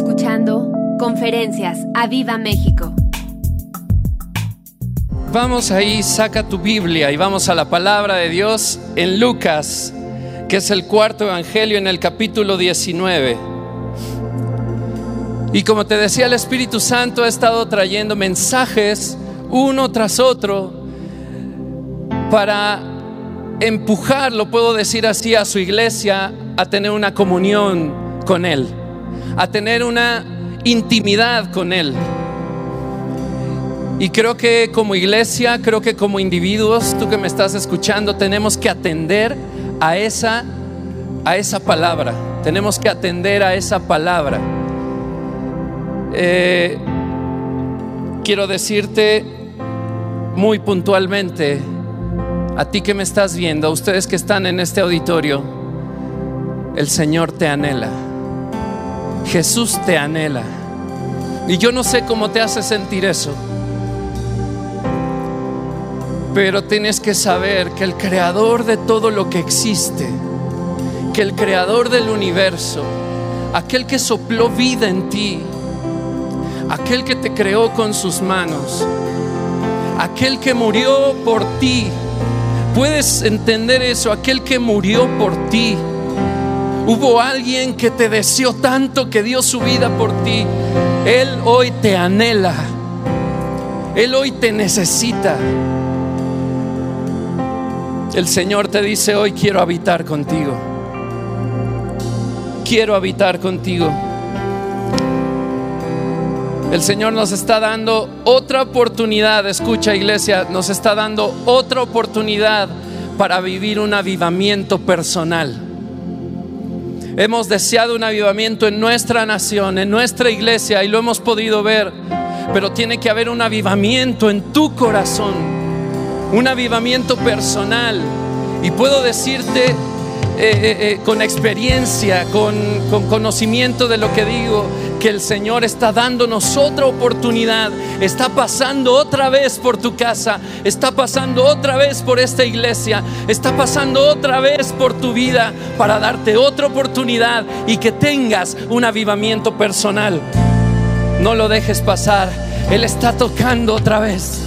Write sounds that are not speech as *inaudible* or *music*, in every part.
escuchando Conferencias a Viva México. Vamos ahí, saca tu Biblia y vamos a la palabra de Dios en Lucas, que es el cuarto evangelio en el capítulo 19. Y como te decía, el Espíritu Santo ha estado trayendo mensajes uno tras otro para empujar, lo puedo decir así, a su iglesia a tener una comunión con Él, a tener una intimidad con Él. Y creo que como iglesia, creo que como individuos, tú que me estás escuchando, tenemos que atender a esa, a esa palabra. Tenemos que atender a esa palabra. Eh, quiero decirte muy puntualmente, a ti que me estás viendo, a ustedes que están en este auditorio, el Señor te anhela. Jesús te anhela. Y yo no sé cómo te hace sentir eso. Pero tienes que saber que el creador de todo lo que existe, que el creador del universo, aquel que sopló vida en ti, aquel que te creó con sus manos, aquel que murió por ti, puedes entender eso, aquel que murió por ti, Hubo alguien que te deseó tanto que dio su vida por ti. Él hoy te anhela. Él hoy te necesita. El Señor te dice hoy quiero habitar contigo. Quiero habitar contigo. El Señor nos está dando otra oportunidad, escucha iglesia, nos está dando otra oportunidad para vivir un avivamiento personal. Hemos deseado un avivamiento en nuestra nación, en nuestra iglesia, y lo hemos podido ver. Pero tiene que haber un avivamiento en tu corazón, un avivamiento personal. Y puedo decirte eh, eh, eh, con experiencia, con, con conocimiento de lo que digo, que el Señor está dándonos otra oportunidad, está pasando otra vez por tu casa, está pasando otra vez por esta iglesia, está pasando otra vez por tu vida para darte otra oportunidad y que tengas un avivamiento personal. No lo dejes pasar, Él está tocando otra vez,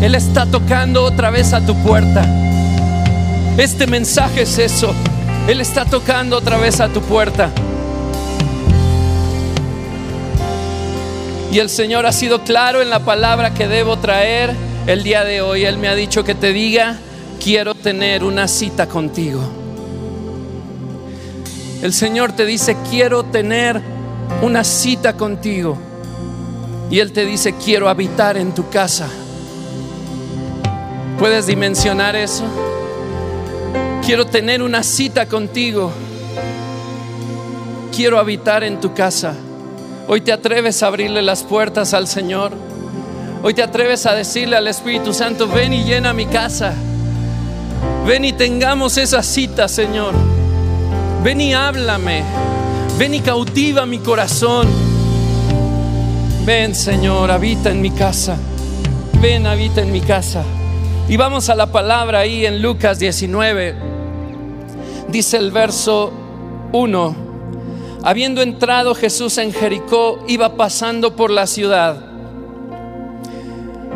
Él está tocando otra vez a tu puerta. Este mensaje es eso, Él está tocando otra vez a tu puerta. Y el Señor ha sido claro en la palabra que debo traer el día de hoy. Él me ha dicho que te diga, quiero tener una cita contigo. El Señor te dice, quiero tener una cita contigo. Y Él te dice, quiero habitar en tu casa. ¿Puedes dimensionar eso? Quiero tener una cita contigo. Quiero habitar en tu casa. Hoy te atreves a abrirle las puertas al Señor. Hoy te atreves a decirle al Espíritu Santo, ven y llena mi casa. Ven y tengamos esa cita, Señor. Ven y háblame. Ven y cautiva mi corazón. Ven, Señor, habita en mi casa. Ven, habita en mi casa. Y vamos a la palabra ahí en Lucas 19. Dice el verso 1. Habiendo entrado Jesús en Jericó, iba pasando por la ciudad.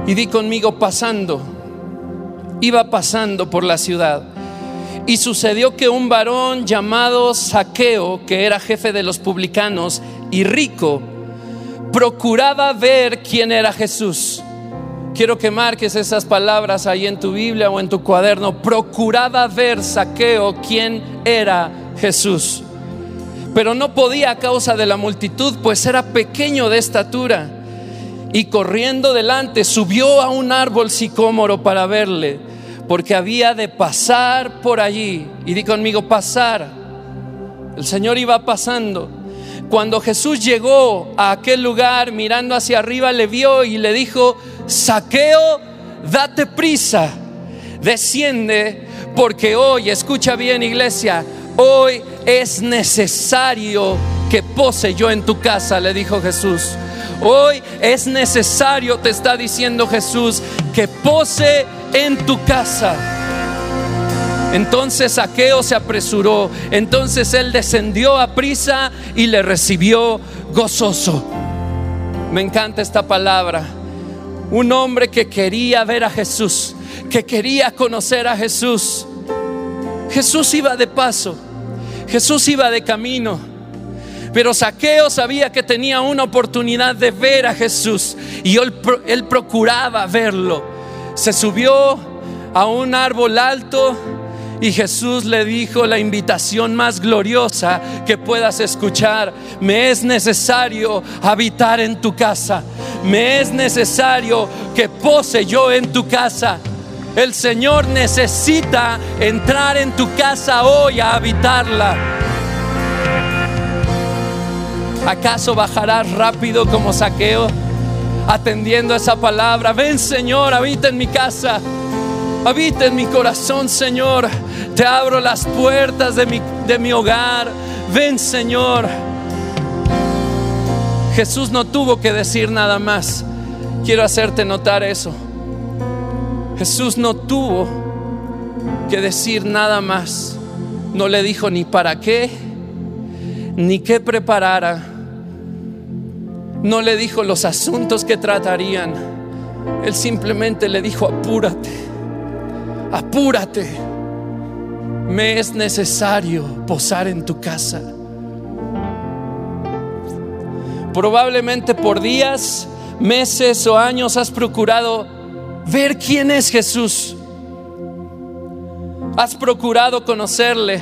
Y di conmigo pasando. Iba pasando por la ciudad. Y sucedió que un varón llamado Saqueo, que era jefe de los publicanos y rico, procuraba ver quién era Jesús. Quiero que marques esas palabras ahí en tu Biblia o en tu cuaderno. Procuraba ver Saqueo quién era Jesús pero no podía a causa de la multitud, pues era pequeño de estatura. Y corriendo delante subió a un árbol sicómoro para verle, porque había de pasar por allí. Y di conmigo, pasar. El Señor iba pasando. Cuando Jesús llegó a aquel lugar, mirando hacia arriba, le vio y le dijo, saqueo, date prisa, desciende, porque hoy, escucha bien iglesia, hoy es necesario que pose yo en tu casa, le dijo Jesús. Hoy es necesario, te está diciendo Jesús, que pose en tu casa. Entonces Saqueo se apresuró, entonces él descendió a prisa y le recibió gozoso. Me encanta esta palabra. Un hombre que quería ver a Jesús, que quería conocer a Jesús. Jesús iba de paso, Jesús iba de camino. Pero Saqueo sabía que tenía una oportunidad de ver a Jesús y él, él procuraba verlo. Se subió a un árbol alto y Jesús le dijo la invitación más gloriosa que puedas escuchar. Me es necesario habitar en tu casa. Me es necesario que pose yo en tu casa. El Señor necesita entrar en tu casa hoy a habitarla. ¿Acaso bajarás rápido como saqueo atendiendo esa palabra? Ven Señor, habita en mi casa. Habita en mi corazón, Señor. Te abro las puertas de mi, de mi hogar. Ven, Señor. Jesús no tuvo que decir nada más. Quiero hacerte notar eso. Jesús no tuvo que decir nada más. No le dijo ni para qué, ni qué preparara. No le dijo los asuntos que tratarían. Él simplemente le dijo, apúrate apúrate, me es necesario posar en tu casa. Probablemente por días, meses o años has procurado ver quién es Jesús. Has procurado conocerle.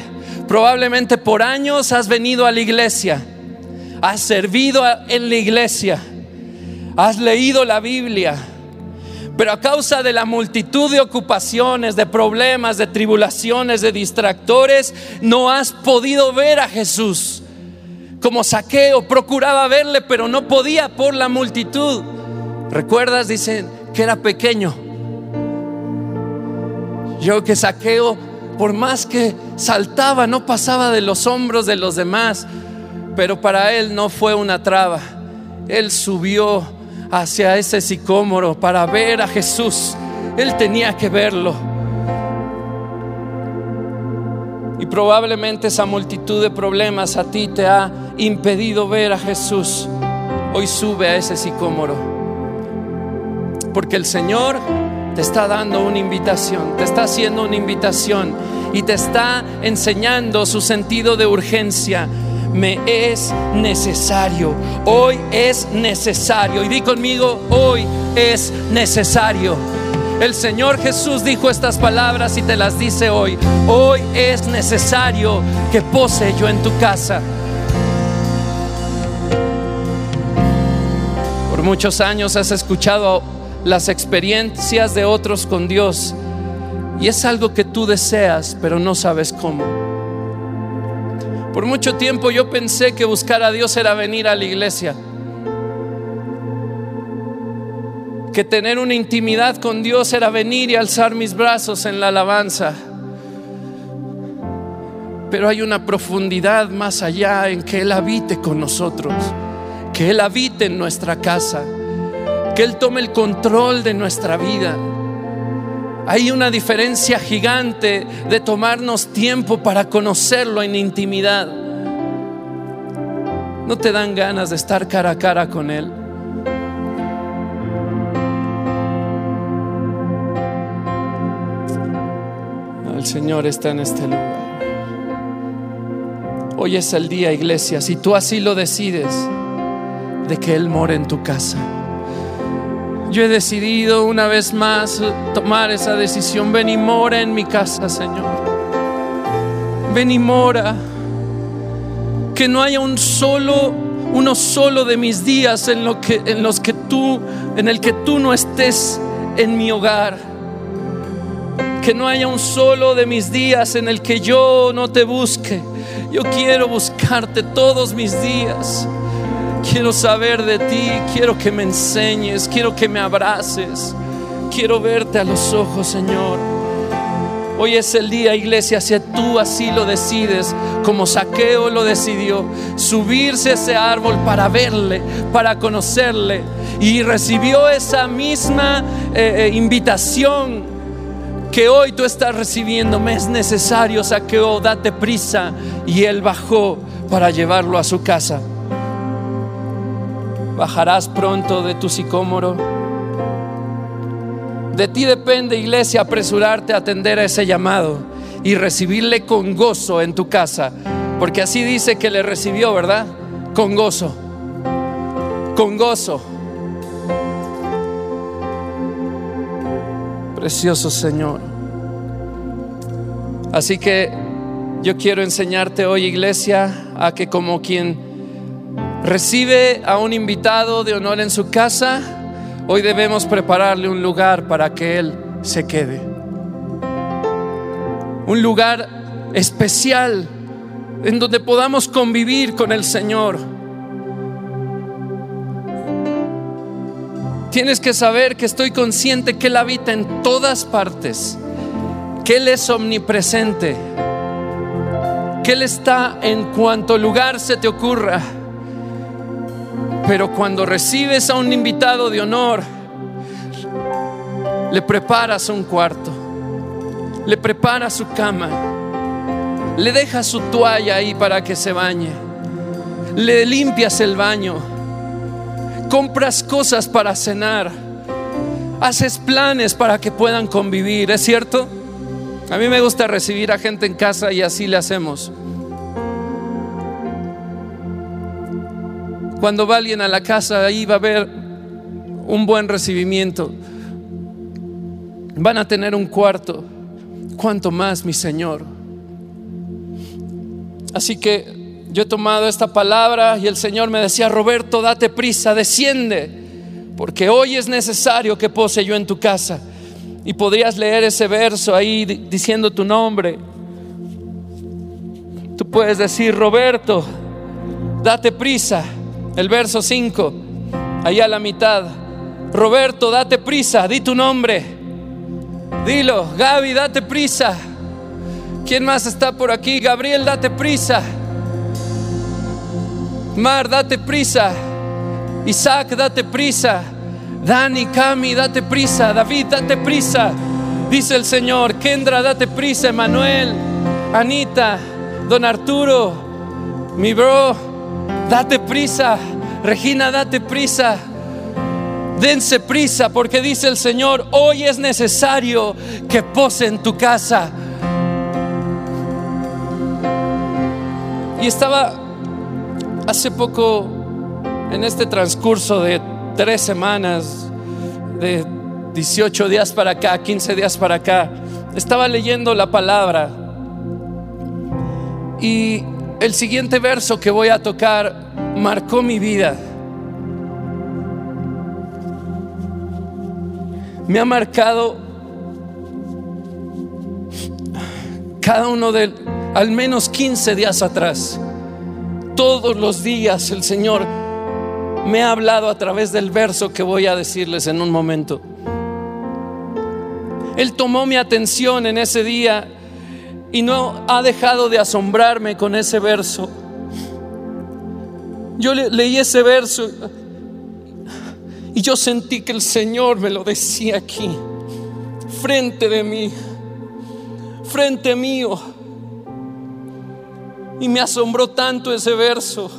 Probablemente por años has venido a la iglesia. Has servido en la iglesia. Has leído la Biblia pero a causa de la multitud de ocupaciones, de problemas, de tribulaciones, de distractores, no has podido ver a Jesús. Como saqueo, procuraba verle, pero no podía por la multitud. ¿Recuerdas? Dicen que era pequeño. Yo que saqueo, por más que saltaba, no pasaba de los hombros de los demás, pero para él no fue una traba. Él subió hacia ese sicómoro para ver a Jesús. Él tenía que verlo. Y probablemente esa multitud de problemas a ti te ha impedido ver a Jesús. Hoy sube a ese sicómoro. Porque el Señor te está dando una invitación, te está haciendo una invitación y te está enseñando su sentido de urgencia me es necesario. Hoy es necesario. Y di conmigo, hoy es necesario. El Señor Jesús dijo estas palabras y te las dice hoy. Hoy es necesario que pose yo en tu casa. Por muchos años has escuchado las experiencias de otros con Dios y es algo que tú deseas, pero no sabes cómo. Por mucho tiempo yo pensé que buscar a Dios era venir a la iglesia. Que tener una intimidad con Dios era venir y alzar mis brazos en la alabanza. Pero hay una profundidad más allá en que Él habite con nosotros, que Él habite en nuestra casa, que Él tome el control de nuestra vida. Hay una diferencia gigante de tomarnos tiempo para conocerlo en intimidad. ¿No te dan ganas de estar cara a cara con Él? El Señor está en este lugar. Hoy es el día, iglesia, si tú así lo decides, de que Él more en tu casa. Yo he decidido una vez más tomar esa decisión. Ven y mora en mi casa, Señor. Ven y mora. Que no haya un solo, uno solo de mis días en, lo que, en los que tú, en el que tú no estés en mi hogar. Que no haya un solo de mis días en el que yo no te busque. Yo quiero buscarte todos mis días. Quiero saber de ti, quiero que me enseñes, quiero que me abraces, quiero verte a los ojos, Señor. Hoy es el día, iglesia, si tú así lo decides, como Saqueo lo decidió, subirse a ese árbol para verle, para conocerle, y recibió esa misma eh, eh, invitación que hoy tú estás recibiendo, me es necesario, saqueo, date prisa. Y él bajó para llevarlo a su casa. Bajarás pronto de tu sicómoro. De ti depende, iglesia, apresurarte a atender a ese llamado y recibirle con gozo en tu casa. Porque así dice que le recibió, ¿verdad? Con gozo. Con gozo. Precioso Señor. Así que yo quiero enseñarte hoy, iglesia, a que como quien recibe a un invitado de honor en su casa, hoy debemos prepararle un lugar para que él se quede. Un lugar especial en donde podamos convivir con el Señor. Tienes que saber que estoy consciente que Él habita en todas partes, que Él es omnipresente, que Él está en cuanto lugar se te ocurra. Pero cuando recibes a un invitado de honor, le preparas un cuarto, le preparas su cama, le dejas su toalla ahí para que se bañe, le limpias el baño compras cosas para cenar, haces planes para que puedan convivir, ¿es cierto? A mí me gusta recibir a gente en casa y así le hacemos. Cuando va alguien a la casa, ahí va a haber un buen recibimiento. Van a tener un cuarto. ¿Cuánto más, mi Señor? Así que yo he tomado esta palabra y el Señor me decía, Roberto, date prisa, desciende, porque hoy es necesario que pose yo en tu casa. Y podrías leer ese verso ahí diciendo tu nombre. Tú puedes decir, Roberto, date prisa. El verso 5, ahí a la mitad. Roberto, date prisa, di tu nombre. Dilo, Gaby, date prisa. ¿Quién más está por aquí? Gabriel, date prisa. Mar, date prisa. Isaac, date prisa. Dani, Cami, date prisa. David, date prisa. Dice el Señor. Kendra, date prisa. Emanuel, Anita, Don Arturo, mi bro, date prisa. Regina, date prisa. Dense prisa porque dice el Señor, hoy es necesario que pose en tu casa. Y estaba Hace poco, en este transcurso de tres semanas, de 18 días para acá, 15 días para acá, estaba leyendo la palabra y el siguiente verso que voy a tocar marcó mi vida. Me ha marcado cada uno de al menos 15 días atrás. Todos los días el Señor me ha hablado a través del verso que voy a decirles en un momento. Él tomó mi atención en ese día y no ha dejado de asombrarme con ese verso. Yo leí ese verso y yo sentí que el Señor me lo decía aquí, frente de mí, frente mío. Y me asombró tanto ese verso.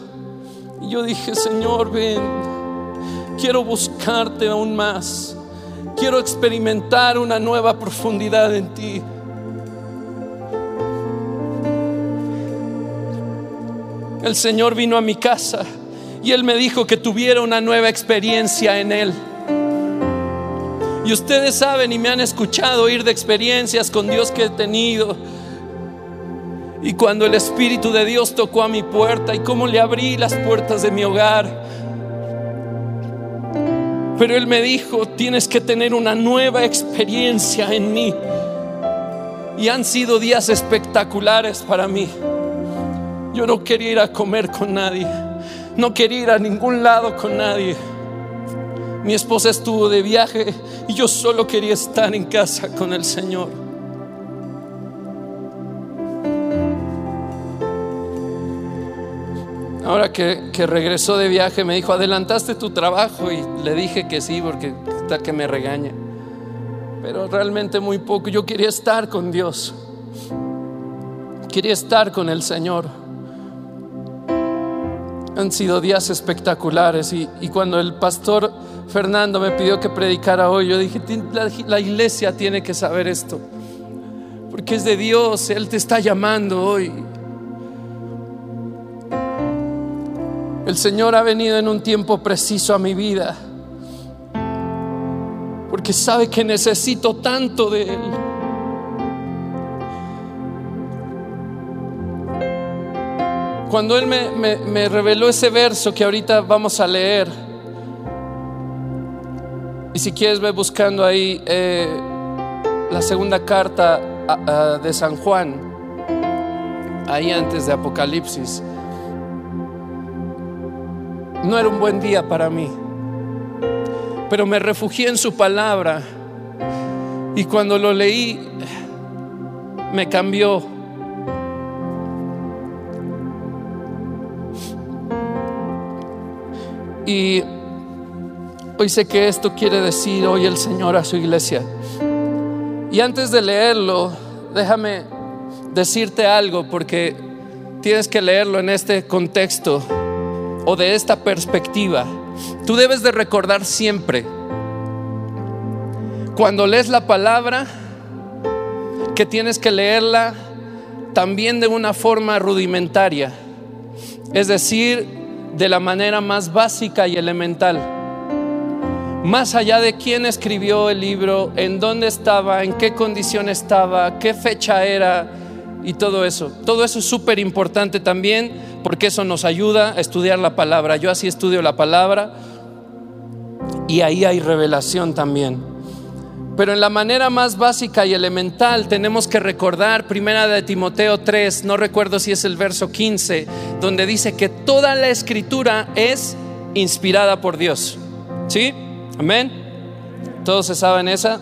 Y yo dije, Señor, ven, quiero buscarte aún más. Quiero experimentar una nueva profundidad en ti. El Señor vino a mi casa y Él me dijo que tuviera una nueva experiencia en Él. Y ustedes saben y me han escuchado oír de experiencias con Dios que he tenido y cuando el Espíritu de Dios tocó a mi puerta y cómo le abrí las puertas de mi hogar. Pero Él me dijo, tienes que tener una nueva experiencia en mí. Y han sido días espectaculares para mí. Yo no quería ir a comer con nadie. No quería ir a ningún lado con nadie. Mi esposa estuvo de viaje y yo solo quería estar en casa con el Señor. Ahora que, regresó de viaje me dijo, adelantaste tu trabajo y le dije que sí porque está que me regaña. pero realmente muy poco. Yo quería estar con Dios, quería estar con el Señor. Han sido días espectaculares y, cuando el pastor Fernando me pidió que predicara hoy, yo dije, la iglesia tiene que saber esto, porque es de Dios, Él te está llamando hoy. El Señor ha venido en un tiempo preciso a mi vida porque sabe que necesito tanto de Él. Cuando Él me, reveló ese verso que ahorita vamos a leer, y si quieres ve buscando ahí eh, la segunda carta de San Juan, ahí antes de Apocalipsis, no era un buen día para mí pero me refugié en su palabra y cuando lo leí me cambió. Y hoy sé que esto quiere decir hoy el Señor a su iglesia. Y antes de leerlo, déjame decirte algo porque tienes que leerlo en este contexto o de esta perspectiva. Tú debes de recordar siempre, cuando lees la palabra, que tienes que leerla también de una forma rudimentaria, es decir, de la manera más básica y elemental. Más allá de quién escribió el libro, en dónde estaba, en qué condición estaba, qué fecha era y todo eso. Todo eso es súper importante también porque eso nos ayuda a estudiar la palabra. Yo así estudio la palabra y ahí hay revelación también. Pero en la manera más básica y elemental tenemos que recordar primera de Timoteo 3, no recuerdo si es el verso 15, donde dice que toda la escritura es inspirada por Dios. ¿Sí? Amén. ¿Todos se saben esa?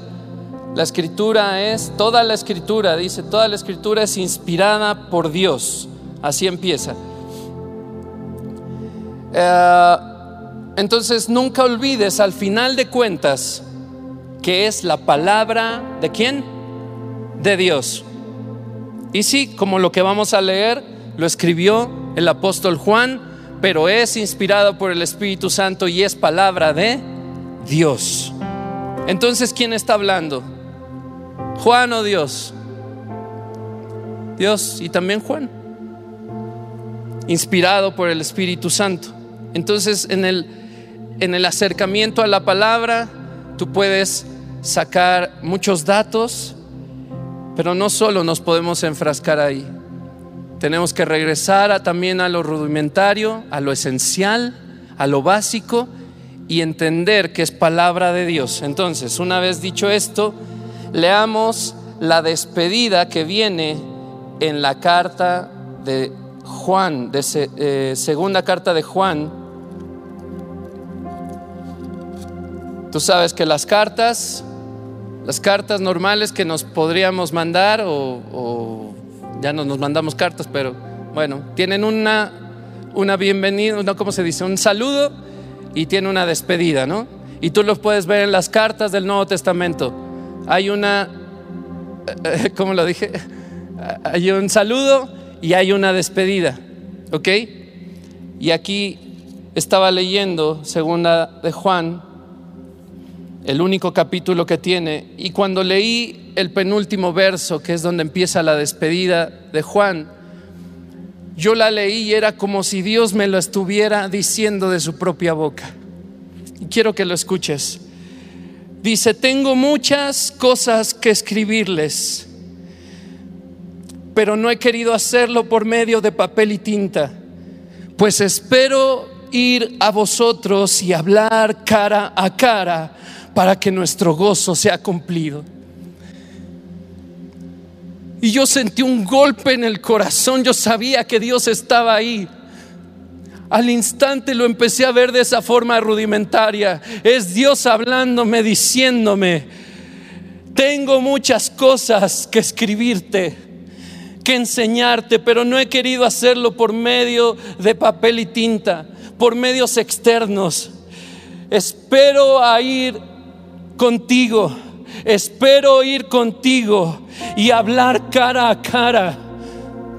La escritura es, toda la escritura, dice, toda la escritura es inspirada por Dios. Así empieza. Eh, entonces nunca olvides al final de cuentas que es la palabra de quién? De Dios. Y sí, como lo que vamos a leer, lo escribió el apóstol Juan, pero es inspirado por el Espíritu Santo y es palabra de Dios. Entonces, ¿quién está hablando? Juan o Dios. Dios y también Juan. Inspirado por el Espíritu Santo. Entonces, en el, en el acercamiento a la palabra, tú puedes sacar muchos datos, pero no solo nos podemos enfrascar ahí. Tenemos que regresar también a lo rudimentario, a lo esencial, a lo básico y entender que es palabra de Dios. Entonces, una vez dicho esto, leamos la despedida que viene en la carta de Juan, de eh, segunda carta de Juan, Tú sabes que las cartas, las cartas normales que nos podríamos mandar, o, ya no nos mandamos cartas, pero bueno, tienen una, una bienvenida, no, ¿cómo se dice? Un saludo y tiene una despedida, ¿no? Y tú los puedes ver en las cartas del Nuevo Testamento. Hay una, *laughs* ¿cómo lo dije? Hay un saludo y hay una despedida, ¿ok? Y aquí estaba leyendo, segunda de Juan, el único capítulo que tiene. Y cuando leí el penúltimo verso, que es donde empieza la despedida de Juan, yo la leí y era como si Dios me lo estuviera diciendo de su propia boca. Y quiero que lo escuches. Dice, tengo muchas cosas que escribirles, pero no he querido hacerlo por medio de papel y tinta, pues espero ir a vosotros y hablar cara a cara para que nuestro gozo sea cumplido. Y yo sentí un golpe en el corazón, yo sabía que Dios estaba ahí. Al instante lo empecé a ver de esa forma rudimentaria. Es Dios hablándome, diciéndome, tengo muchas cosas que escribirte, que enseñarte, pero no he querido hacerlo por medio de papel y tinta, por medios externos. Espero a ir contigo. espero ir contigo y hablar cara a cara.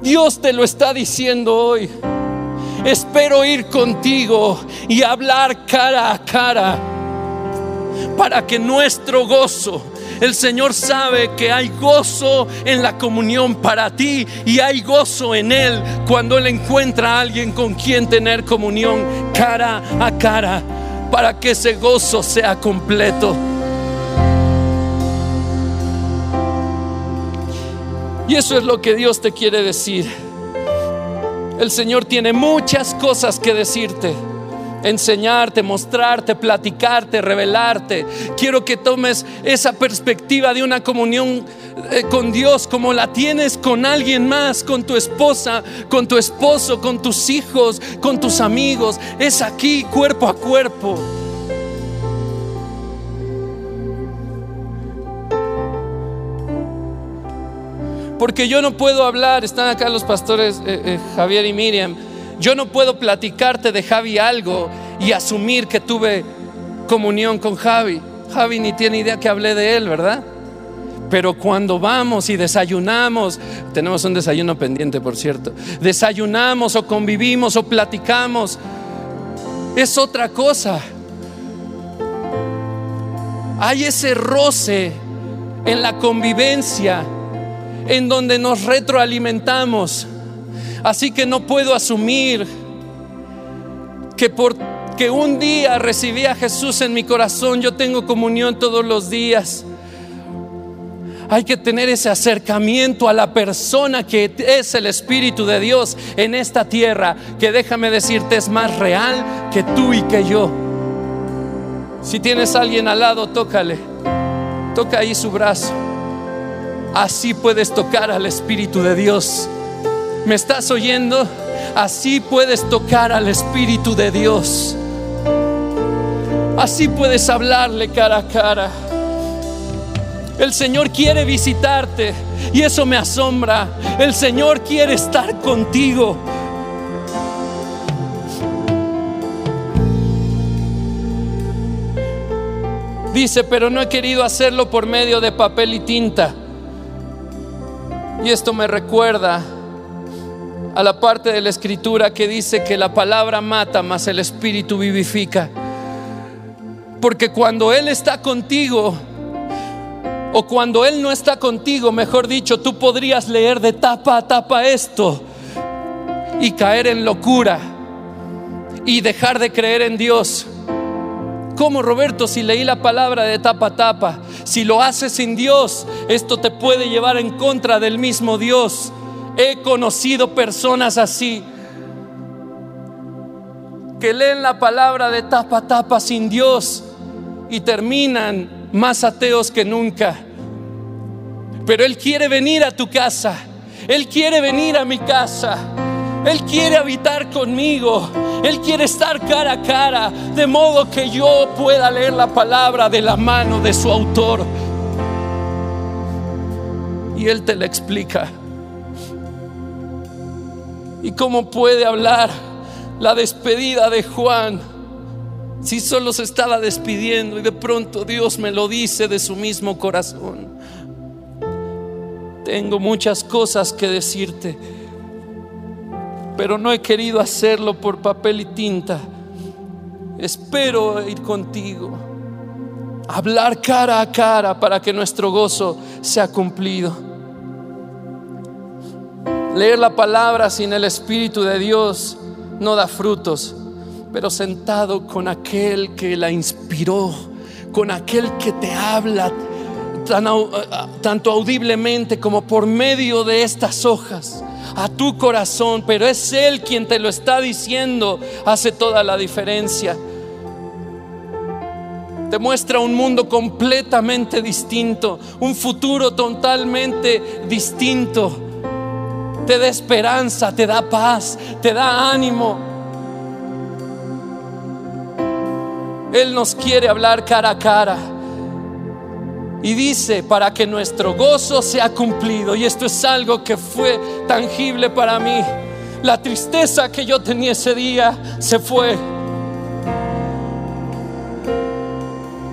Dios te lo está diciendo hoy. Espero ir contigo y hablar cara a cara para que nuestro gozo el Señor sabe que hay gozo en la comunión para ti y hay gozo en Él cuando Él encuentra a alguien con quien tener comunión cara a cara para que ese gozo sea completo. Y eso es lo que Dios te quiere decir. El Señor tiene muchas cosas que decirte enseñarte, mostrarte, platicarte, revelarte. Quiero que tomes esa perspectiva de una comunión eh, con Dios como la tienes con alguien más, con tu esposa, con tu esposo, con tus hijos, con tus amigos. Es aquí, cuerpo a cuerpo. Porque yo no puedo hablar, están acá los pastores eh, eh, Javier y Miriam yo no puedo platicarte de Javi algo y asumir que tuve comunión con Javi. Javi ni tiene idea que hablé de él, ¿verdad? Pero cuando vamos y desayunamos, tenemos un desayuno pendiente, por cierto, desayunamos o convivimos o platicamos, es otra cosa. Hay ese roce en la convivencia, en donde nos retroalimentamos. Así que no puedo asumir que porque un día recibí a Jesús en mi corazón, yo tengo comunión todos los días. Hay que tener ese acercamiento a la persona que es el Espíritu de Dios en esta tierra, que déjame decirte es más real que tú y que yo. Si tienes a alguien al lado, tócale. Toca ahí su brazo. Así puedes tocar al Espíritu de Dios. ¿Me estás oyendo? Así puedes tocar al Espíritu de Dios. Así puedes hablarle cara a cara. El Señor quiere visitarte y eso me asombra. El Señor quiere estar contigo. Dice, pero no he querido hacerlo por medio de papel y tinta. Y esto me recuerda a la parte de la escritura que dice que la palabra mata, mas el espíritu vivifica. Porque cuando Él está contigo, o cuando Él no está contigo, mejor dicho, tú podrías leer de tapa a tapa esto y caer en locura y dejar de creer en Dios. Como Roberto, si leí la palabra de tapa a tapa, si lo haces sin Dios, esto te puede llevar en contra del mismo Dios. He conocido personas así que leen la palabra de tapa a tapa sin Dios y terminan más ateos que nunca. Pero Él quiere venir a tu casa. Él quiere venir a mi casa. Él quiere habitar conmigo. Él quiere estar cara a cara. De modo que yo pueda leer la palabra de la mano de su autor. Y Él te la explica. ¿Y cómo puede hablar la despedida de Juan si solo se estaba despidiendo y de pronto Dios me lo dice de su mismo corazón? Tengo muchas cosas que decirte, pero no he querido hacerlo por papel y tinta. Espero ir contigo, hablar cara a cara para que nuestro gozo sea cumplido. Leer la palabra sin el Espíritu de Dios no da frutos, pero sentado con aquel que la inspiró, con aquel que te habla tanto audiblemente como por medio de estas hojas a tu corazón, pero es Él quien te lo está diciendo, hace toda la diferencia. Te muestra un mundo completamente distinto, un futuro totalmente distinto te da esperanza, te da paz, te da ánimo. Él nos quiere hablar cara a cara. Y dice, para que nuestro gozo sea cumplido. Y esto es algo que fue tangible para mí. La tristeza que yo tenía ese día se fue.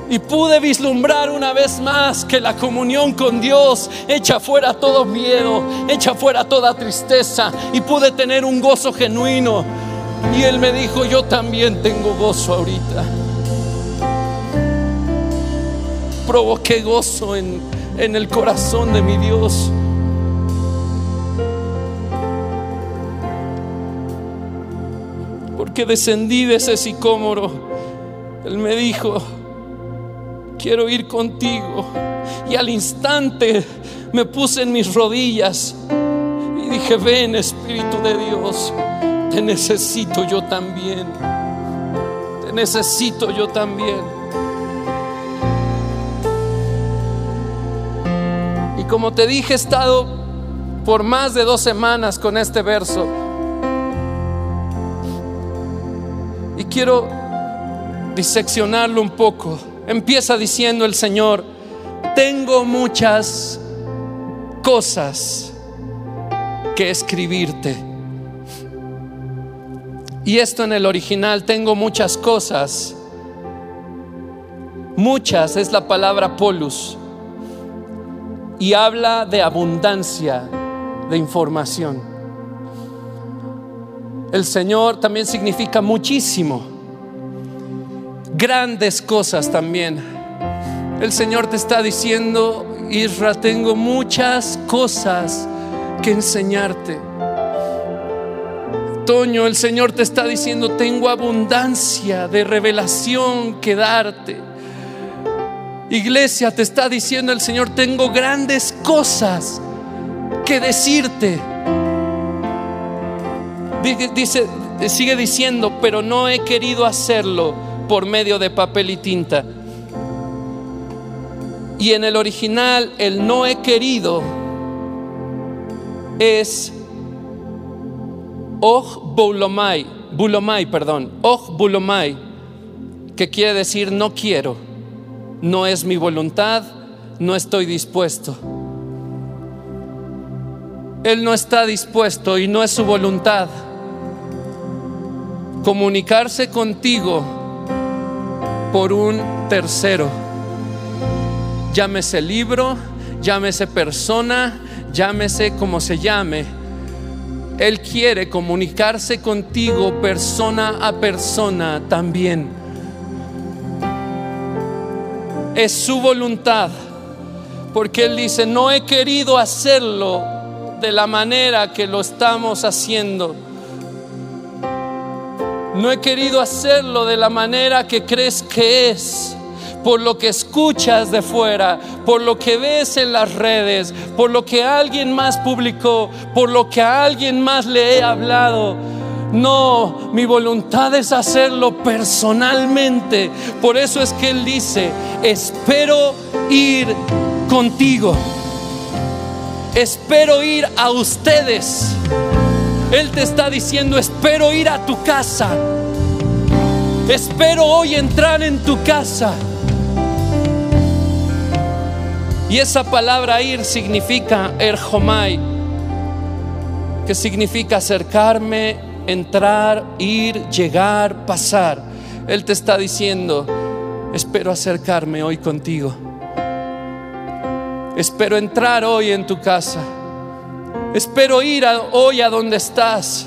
Y pude vislumbrar una vez más que la comunión con Dios echa fuera todo miedo, echa fuera toda tristeza y pude tener un gozo genuino. Y Él me dijo, yo también tengo gozo ahorita. Provoqué gozo en, en el corazón de mi Dios. Porque descendí de ese sicómoro. Él me dijo, quiero ir contigo. Y al instante me puse en mis rodillas y dije, ven Espíritu de Dios, te necesito yo también. Te necesito yo también. Y como te dije, he estado por más de dos semanas con este verso. Y quiero diseccionarlo un poco. Empieza diciendo el Señor, tengo muchas cosas que escribirte. Y esto en el original, tengo muchas cosas. Muchas es la palabra polus. Y habla de abundancia de información. El Señor también significa muchísimo grandes cosas también. El Señor te está diciendo, Israel, tengo muchas cosas que enseñarte. Toño, el Señor te está diciendo, tengo abundancia de revelación que darte. Iglesia, te está diciendo el Señor, tengo grandes cosas que decirte. Dice, sigue diciendo, pero no he querido hacerlo por medio de papel y tinta. Y en el original, el no he querido es Och Bulomai, Bulomai, perdón, Bulomai, que quiere decir no quiero, no es mi voluntad, no estoy dispuesto. Él no está dispuesto y no es su voluntad comunicarse contigo por un tercero. Llámese libro, llámese persona, llámese como se llame. Él quiere comunicarse contigo persona a persona también. Es su voluntad, porque Él dice, no he querido hacerlo de la manera que lo estamos haciendo no he querido hacerlo de la manera que crees que es por lo que escuchas de fuera, por lo que ves en las redes, por lo que alguien más publicó, por lo que a alguien más le he hablado. No, mi voluntad es hacerlo personalmente. Por eso es que Él dice, espero ir contigo. Espero ir a ustedes. Él te está diciendo, espero ir a tu casa. Espero hoy entrar en tu casa. Y esa palabra ir significa erjomai, que significa acercarme, entrar, ir, llegar, pasar. Él te está diciendo, espero acercarme hoy contigo. Espero entrar hoy en tu casa. Espero ir hoy a donde estás.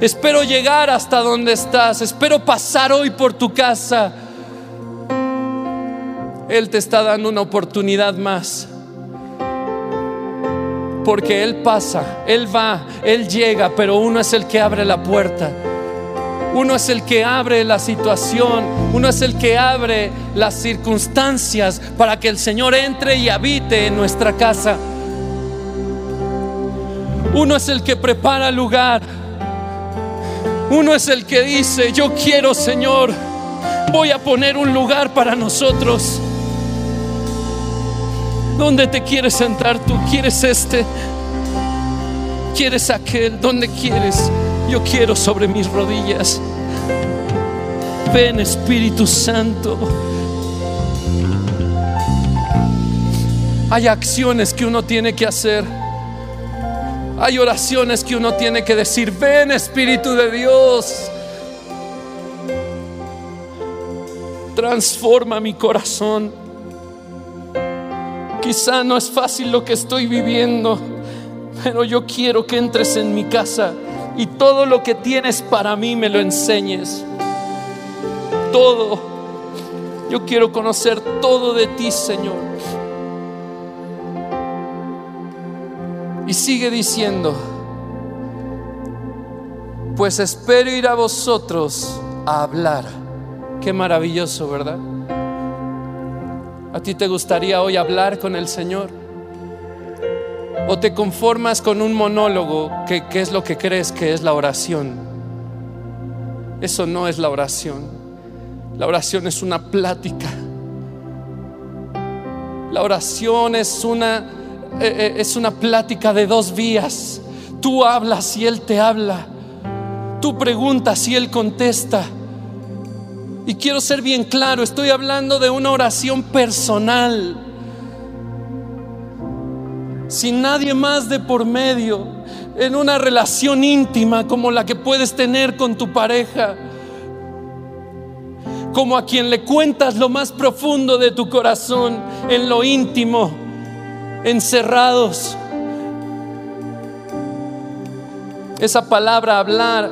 Espero llegar hasta donde estás. Espero pasar hoy por tu casa. Él te está dando una oportunidad más. Porque Él pasa, Él va, Él llega, pero uno es el que abre la puerta. Uno es el que abre la situación, uno es el que abre las circunstancias para que el Señor entre y habite en nuestra casa. Uno es el que prepara lugar. Uno es el que dice, yo quiero Señor, voy a poner un lugar para nosotros. ¿Dónde te quieres sentar tú? ¿Quieres este? ¿Quieres aquel? ¿Dónde quieres? Yo quiero sobre mis rodillas. Ven Espíritu Santo. Hay acciones que uno tiene que hacer. Hay oraciones que uno tiene que decir, ven Espíritu de Dios. transforma mi corazón. Quizá no es fácil lo que estoy viviendo, pero yo quiero que entres en mi casa y todo lo que tienes para mí me lo enseñes. Todo. Yo quiero conocer todo de ti, Señor. Y sigue diciendo, pues espero ir a vosotros a hablar. Qué maravilloso, ¿verdad? ¿A ti te gustaría hoy hablar con el Señor? ¿O te conformas con un monólogo que, es lo que crees que es la oración? Eso no es la oración. La oración es una plática. La oración es una, eh, eh, es una plática de dos vías. Tú hablas y Él te habla. Tú preguntas y Él contesta. Y quiero ser bien claro, estoy hablando de una oración personal, sin nadie más de por medio, en una relación íntima como la que puedes tener con tu pareja, como a quien le cuentas lo más profundo de tu corazón, en lo íntimo, encerrados. Esa palabra hablar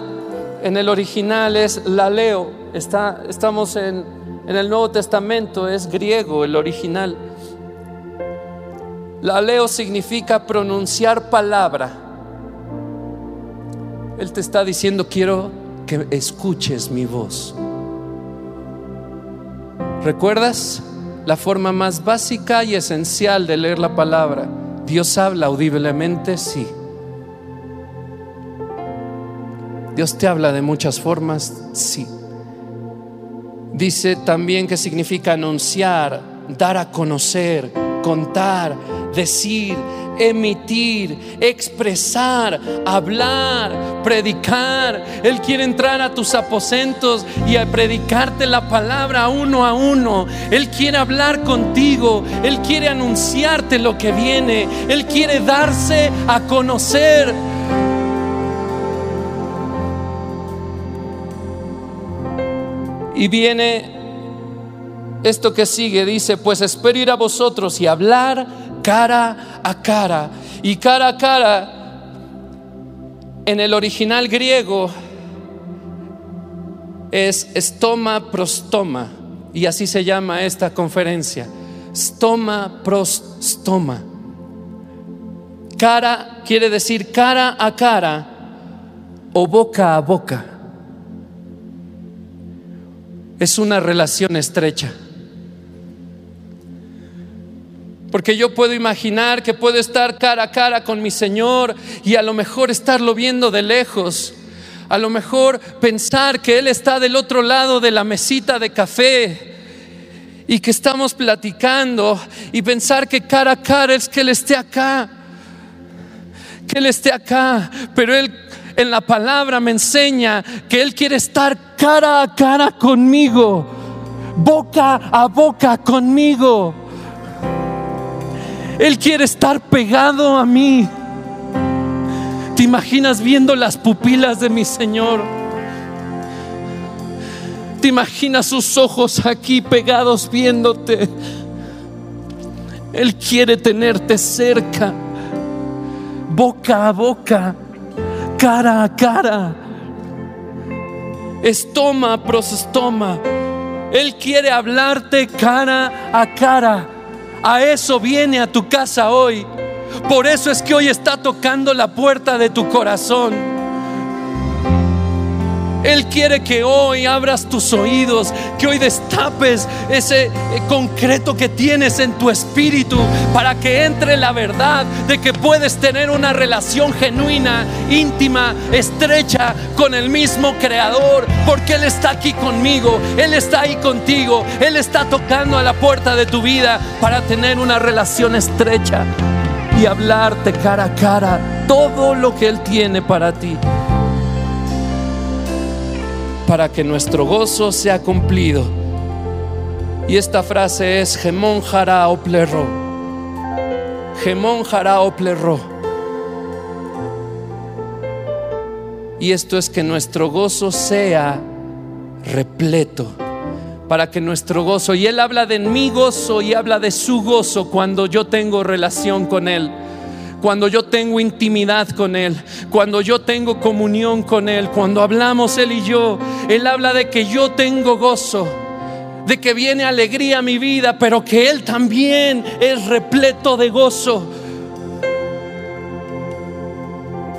en el original es la leo Está, estamos en, en el Nuevo Testamento, es griego el original. La leo significa pronunciar palabra. Él te está diciendo, quiero que escuches mi voz. ¿Recuerdas la forma más básica y esencial de leer la palabra? Dios habla audiblemente, sí. Dios te habla de muchas formas, sí. Dice también que significa anunciar, dar a conocer, contar, decir, emitir, expresar, hablar, predicar. Él quiere entrar a tus aposentos y a predicarte la palabra uno a uno. Él quiere hablar contigo. Él quiere anunciarte lo que viene. Él quiere darse a conocer. Y viene esto que sigue, dice, pues espero ir a vosotros y hablar cara a cara. Y cara a cara, en el original griego, es estoma prostoma. Y así se llama esta conferencia. Stoma prostoma. Cara quiere decir cara a cara o boca a boca es una relación estrecha. Porque yo puedo imaginar que puedo estar cara a cara con mi Señor y a lo mejor estarlo viendo de lejos. A lo mejor pensar que Él está del otro lado de la mesita de café y que estamos platicando y pensar que cara a cara es que Él esté acá. Que Él esté acá. Pero Él en la palabra me enseña que Él quiere estar cara a cara conmigo, boca a boca conmigo. Él quiere estar pegado a mí. ¿Te imaginas viendo las pupilas de mi Señor? ¿Te imaginas sus ojos aquí pegados viéndote? Él quiere tenerte cerca, boca a boca cara a cara. Estoma prosestoma. Él quiere hablarte cara a cara. A eso viene a tu casa hoy. Por eso es que hoy está tocando la puerta de tu corazón. Él quiere que hoy abras tus oídos, que hoy destapes ese eh, concreto que tienes en tu espíritu para que entre la verdad de que puedes tener una relación genuina, íntima, estrecha con el mismo Creador, porque Él está aquí conmigo, Él está ahí contigo, Él está tocando a la puerta de tu vida para tener una relación estrecha y hablarte cara a cara todo lo que Él tiene para ti para que nuestro gozo sea cumplido. Y esta frase es Gemón jara oplerro. Gemón jara oplerro. Y esto es que nuestro gozo sea repleto, para que nuestro gozo, y Él habla de mi gozo y habla de su gozo cuando yo tengo relación con Él cuando yo tengo intimidad con Él, cuando yo tengo comunión con Él, cuando hablamos Él y yo, Él habla de que yo tengo gozo, de que viene alegría a mi vida, pero que Él también es repleto de gozo.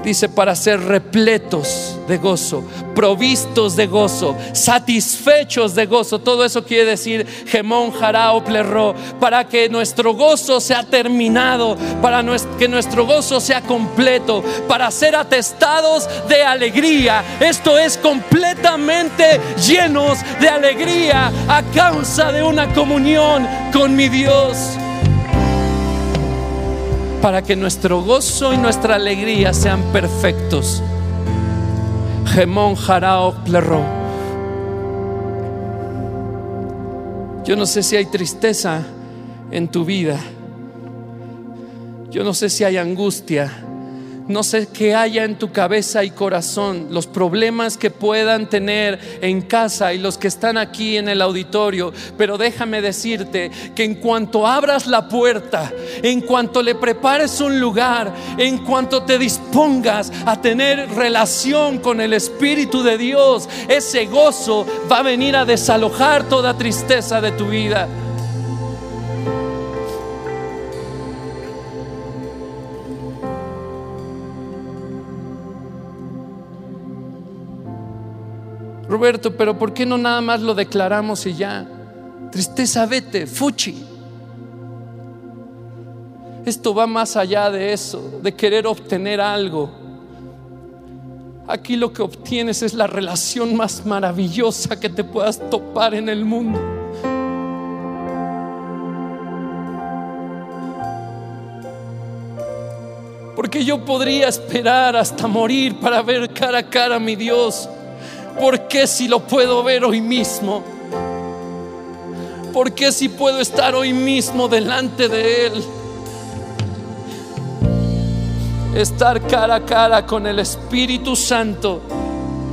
Dice para ser repletos de gozo, provistos de gozo, satisfechos de gozo. Todo eso quiere decir gemón, jarao, plerro, para que nuestro gozo sea terminado, para que nuestro gozo sea completo, para ser atestados de alegría. Esto es completamente llenos de alegría a causa de una comunión con mi Dios para que nuestro gozo y nuestra alegría sean perfectos. Gemón Jarao Plerro. Yo no sé si hay tristeza en tu vida. Yo no sé si hay angustia. No sé qué haya en tu cabeza y corazón, los problemas que puedan tener en casa y los que están aquí en el auditorio, pero déjame decirte que en cuanto abras la puerta, en cuanto le prepares un lugar, en cuanto te dispongas a tener relación con el Espíritu de Dios, ese gozo va a venir a desalojar toda tristeza de tu vida. Roberto, pero ¿por qué no nada más lo declaramos y ya? Tristeza, vete, fuchi. Esto va más allá de eso, de querer obtener algo. Aquí lo que obtienes es la relación más maravillosa que te puedas topar en el mundo. Porque yo podría esperar hasta morir para ver cara a cara a mi Dios. ¿Por qué si lo puedo ver hoy mismo? ¿Por qué si puedo estar hoy mismo delante de Él? Estar cara a cara con el Espíritu Santo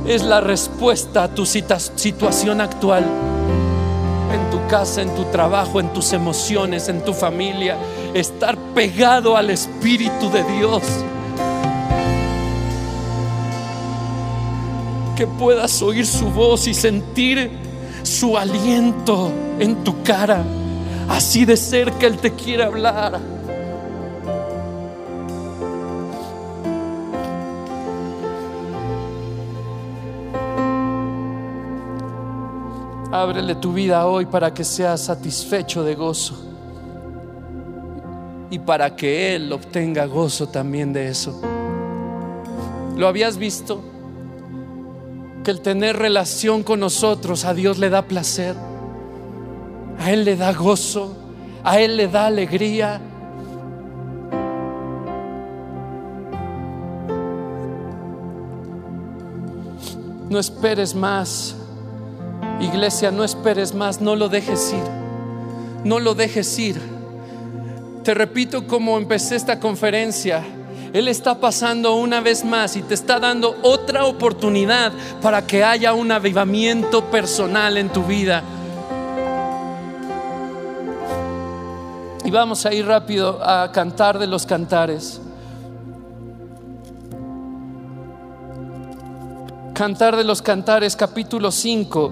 es la respuesta a tu situación actual. En tu casa, en tu trabajo, en tus emociones, en tu familia. Estar pegado al Espíritu de Dios. Que puedas oír su voz y sentir su aliento en tu cara. Así de cerca Él te quiere hablar. Ábrele tu vida hoy para que seas satisfecho de gozo y para que Él obtenga gozo también de eso. ¿Lo habías visto? Que el tener relación con nosotros a Dios le da placer, a Él le da gozo, a Él le da alegría. No esperes más, iglesia, no esperes más, no lo dejes ir, no lo dejes ir. Te repito como empecé esta conferencia él está pasando una vez más y te está dando otra oportunidad para que haya un avivamiento personal en tu vida. Y vamos a ir rápido a cantar de los cantares. Cantar de los Cantares, capítulo 5.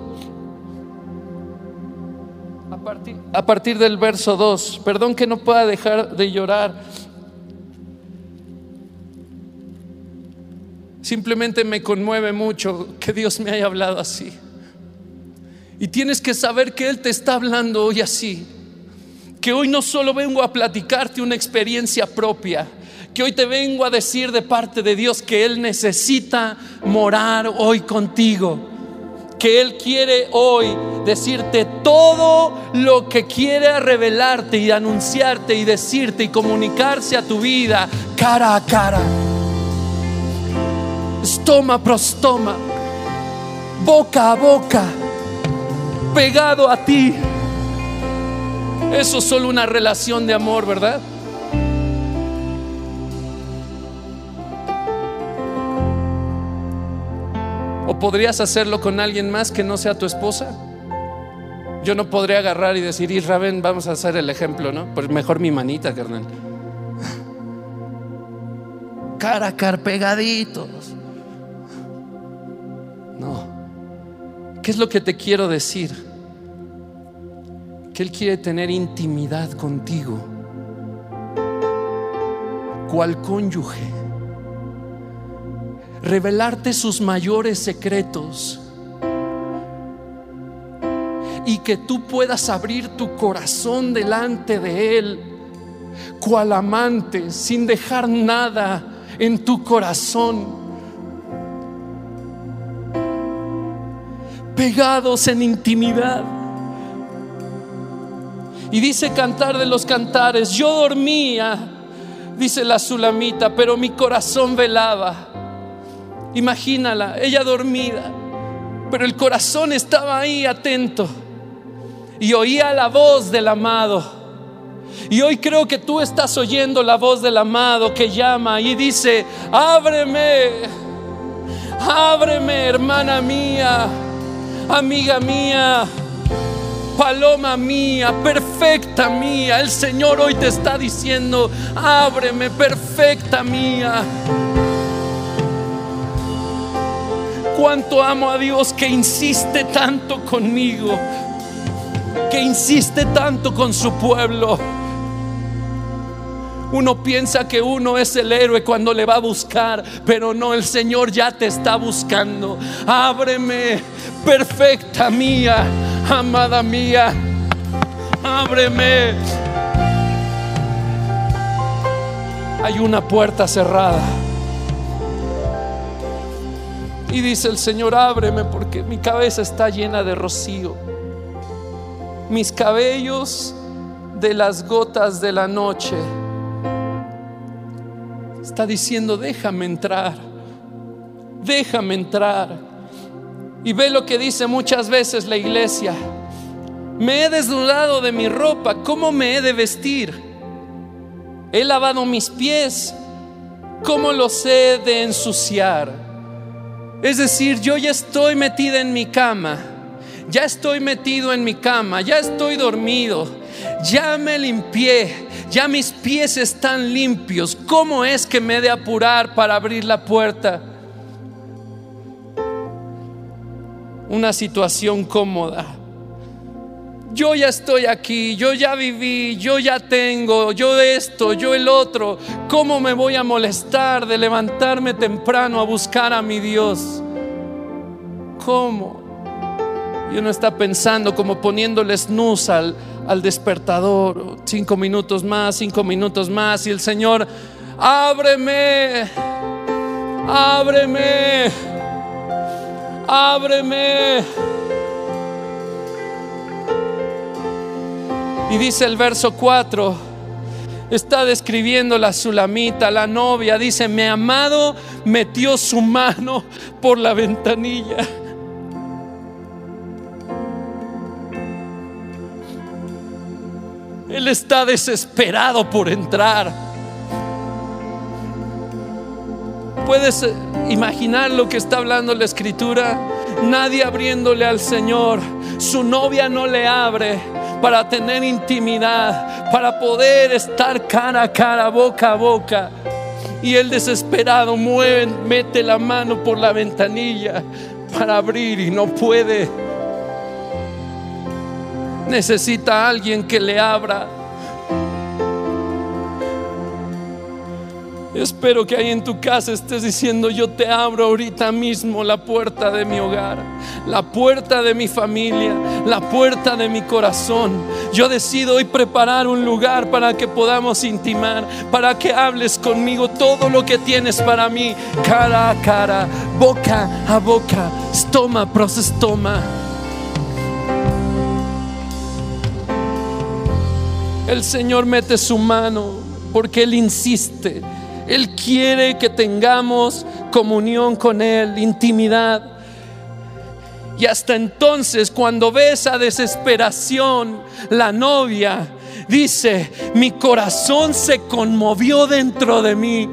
A partir, del verso 2. Perdón que no pueda dejar de llorar. Simplemente me conmueve mucho que Dios me haya hablado así. Y tienes que saber que Él te está hablando hoy así. Que hoy no solo vengo a platicarte una experiencia propia, que hoy te vengo a decir de parte de Dios que Él necesita morar hoy contigo. Que Él quiere hoy decirte todo lo que quiere revelarte y anunciarte y decirte y comunicarse a tu vida cara a cara estoma prostoma, boca a boca, pegado a ti. Eso es solo una relación de amor, ¿verdad? ¿O podrías hacerlo con alguien más que no sea tu esposa? Yo no podría agarrar y decir, Isra, ven, vamos a hacer el ejemplo, ¿no? Pues mejor mi manita, carnal. Cara, car pegaditos. No. ¿Qué es lo que te quiero decir? Que Él quiere tener intimidad contigo. Cual cónyuge. Revelarte sus mayores secretos y que tú puedas abrir tu corazón delante de Él, cual amante, sin dejar nada en tu corazón. Pegados en intimidad. Y dice cantar de los cantares, yo dormía, dice la sulamita, pero mi corazón velaba. Imagínala, ella dormida, pero el corazón estaba ahí atento y oía la voz del amado. Y hoy creo que tú estás oyendo la voz del amado que llama y dice, ábreme, ábreme hermana mía, amiga mía, paloma mía, perfecta mía. El Señor hoy te está diciendo, ábreme, perfecta mía. Cuánto amo a Dios que insiste tanto conmigo que insiste tanto con su pueblo. Uno piensa que uno es el héroe cuando le va a buscar, pero no, el Señor ya te está buscando. Ábreme, perfecta mía, amada mía, ábreme. Hay una puerta cerrada. Y dice el Señor, ábreme porque mi cabeza está llena de rocío mis cabellos de las gotas de la noche. Está diciendo, déjame entrar, déjame entrar. Y ve lo que dice muchas veces la iglesia. Me he desnudado de mi ropa, ¿cómo me he de vestir? He lavado mis pies, ¿cómo los he de ensuciar? Es decir, yo ya estoy metida en mi cama ya estoy metido en mi cama, ya estoy dormido, ya me limpié, ya mis pies están limpios. ¿Cómo es que me he de apurar para abrir la puerta? Una situación cómoda. Yo ya estoy aquí, yo ya viví, yo ya tengo, yo esto, yo el otro. ¿Cómo me voy a molestar de levantarme temprano a buscar a mi Dios? ¿Cómo? Y uno está pensando como poniéndole snus al, al despertador. Cinco minutos más, cinco minutos más. Y el Señor, ábreme, ábreme, ábreme. Y dice el verso 4, está describiendo la sulamita, la novia, dice, mi amado metió su mano por la ventanilla Él está desesperado por entrar. ¿Puedes imaginar lo que está hablando la escritura? Nadie abriéndole al Señor. Su novia no le abre para tener intimidad, para poder estar cara a cara, boca a boca. Y él desesperado mueve, mete la mano por la ventanilla para abrir y no puede necesita alguien que le abra. Espero que ahí en tu casa estés diciendo, yo te abro ahorita mismo la puerta de mi hogar, la puerta de mi familia, la puerta de mi corazón. Yo decido hoy preparar un lugar para que podamos intimar, para que hables conmigo todo lo que tienes para mí, cara a cara, boca a boca, stoma pros El Señor mete su mano porque Él insiste. Él quiere que tengamos comunión con Él, intimidad. Y hasta entonces, cuando ve esa desesperación, la novia dice, mi corazón se conmovió dentro de mí.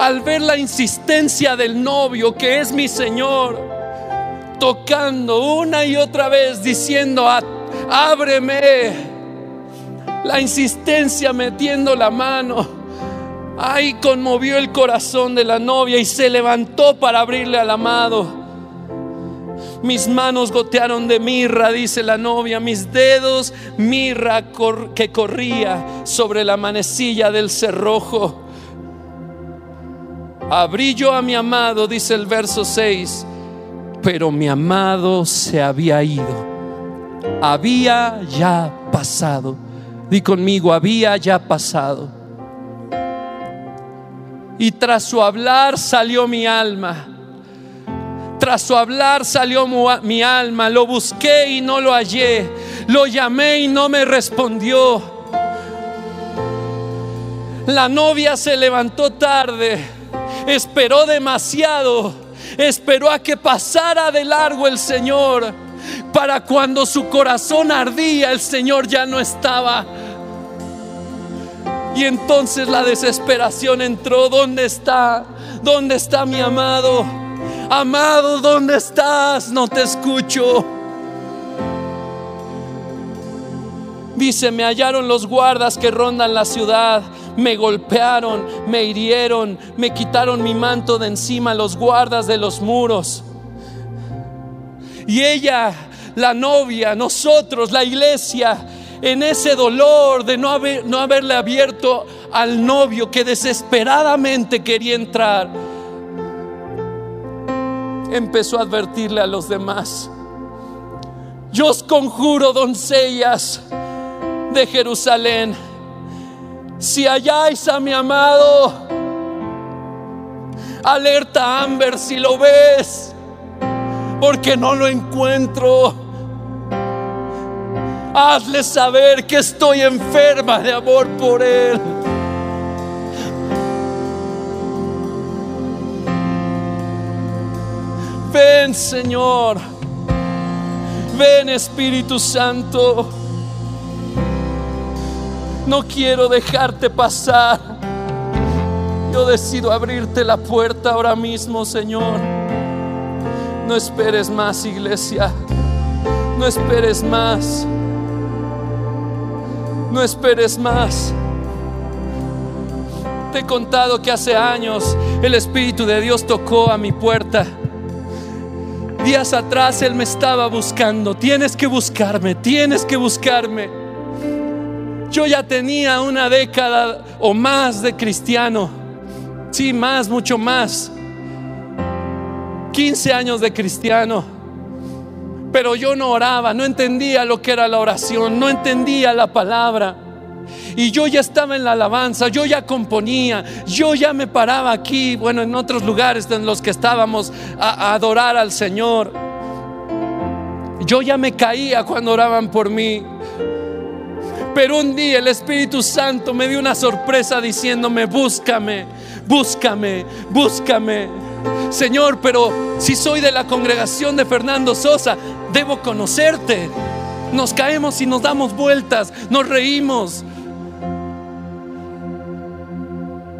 Al ver la insistencia del novio, que es mi Señor, tocando una y otra vez, diciendo, ábreme. La insistencia metiendo la mano. Ay, conmovió el corazón de la novia y se levantó para abrirle al amado. Mis manos gotearon de mirra, dice la novia, mis dedos mirra que corría sobre la manecilla del cerrojo. Abrí yo a mi amado, dice el verso 6, pero mi amado se había ido. Había ya pasado. Di conmigo, había ya pasado. Y tras su hablar salió mi alma. Tras su hablar salió mi alma, lo busqué y no lo hallé, lo llamé y no me respondió. La novia se levantó tarde, esperó demasiado, esperó a que pasara de largo el Señor, para cuando su corazón ardía, el Señor ya no estaba. Y entonces la desesperación entró, ¿dónde está? ¿Dónde está mi amado? Amado, ¿dónde estás? No te escucho. Dice, me hallaron los guardas que rondan la ciudad, me golpearon, me hirieron, me quitaron mi manto de encima los guardas de los muros. Y ella, la novia, nosotros, la iglesia, en ese dolor de no, haber, no haberle abierto al novio que desesperadamente quería entrar, empezó a advertirle a los demás. Yo os conjuro, doncellas de Jerusalén, si halláis a mi amado, alerta Amber si lo ves, porque no lo encuentro. Hazle saber que estoy enferma de amor por él. Ven Señor, ven Espíritu Santo. No quiero dejarte pasar. Yo decido abrirte la puerta ahora mismo, Señor. No esperes más, iglesia. No esperes más. No esperes más. Te he contado que hace años el Espíritu de Dios tocó a mi puerta días atrás Él me estaba buscando. Tienes que buscarme, tienes que buscarme. Yo ya tenía una década o más de cristiano. Sí, más, mucho más. 15 años de cristiano. Pero yo no oraba, no entendía lo que era la oración, no entendía la palabra. Y yo ya estaba en la alabanza, yo ya componía, yo ya me paraba aquí, bueno, en otros lugares en los que estábamos a, adorar al Señor. Yo ya me caía cuando oraban por mí. Pero un día el Espíritu Santo me dio una sorpresa diciéndome, búscame, búscame, búscame. Señor, pero si soy de la congregación de Fernando Sosa, debo conocerte. Nos caemos y nos damos vueltas, nos reímos,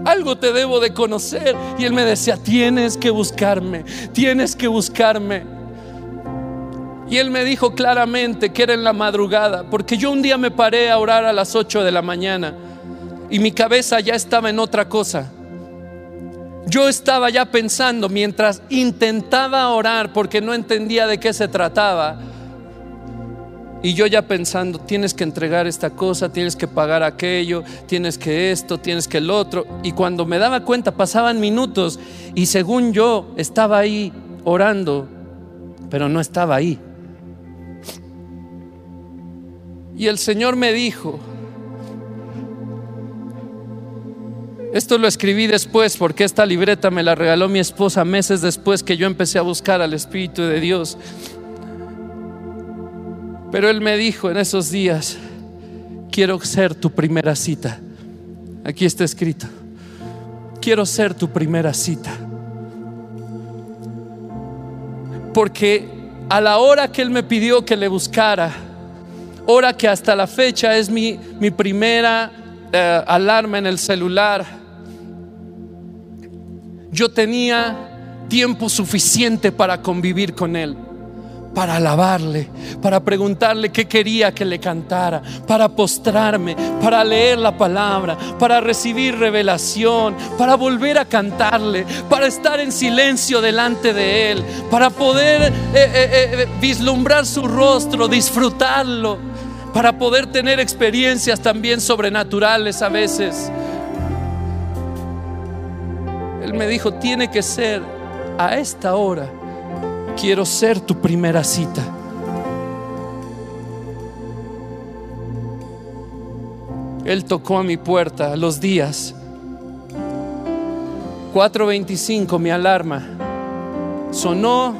algo te debo de conocer. Y él me decía, tienes que buscarme, tienes que buscarme. Y él me dijo claramente que era en la madrugada, porque yo un día me paré a orar a las 8 de la mañana y mi cabeza ya estaba en otra cosa. Yo estaba ya pensando mientras intentaba orar porque no entendía de qué se trataba y yo ya pensando, tienes que entregar esta cosa, tienes que pagar aquello, tienes que esto, tienes que el otro. Y cuando me daba cuenta pasaban minutos y según yo estaba ahí orando, pero no estaba ahí. Y el Señor me dijo, esto lo escribí después porque esta libreta me la regaló mi esposa meses después que yo empecé a buscar al Espíritu de Dios. Pero Él me dijo en esos días, quiero ser tu primera cita. Aquí está escrito, quiero ser tu primera cita. Porque a la hora que Él me pidió que le buscara, hora que hasta la fecha es mi, mi primera eh, alarma en el celular, yo tenía tiempo suficiente para convivir con Él. para alabarle, para preguntarle qué quería que le cantara, para postrarme, para leer la palabra, para recibir revelación, para volver a cantarle, para estar en silencio delante de Él, para poder eh, eh, eh, vislumbrar su rostro, disfrutarlo, para poder tener experiencias también sobrenaturales a veces. Él me dijo, tiene que ser a esta hora quiero ser tu primera cita. Él tocó a mi puerta los días. 4.25 mi alarma. Sonó,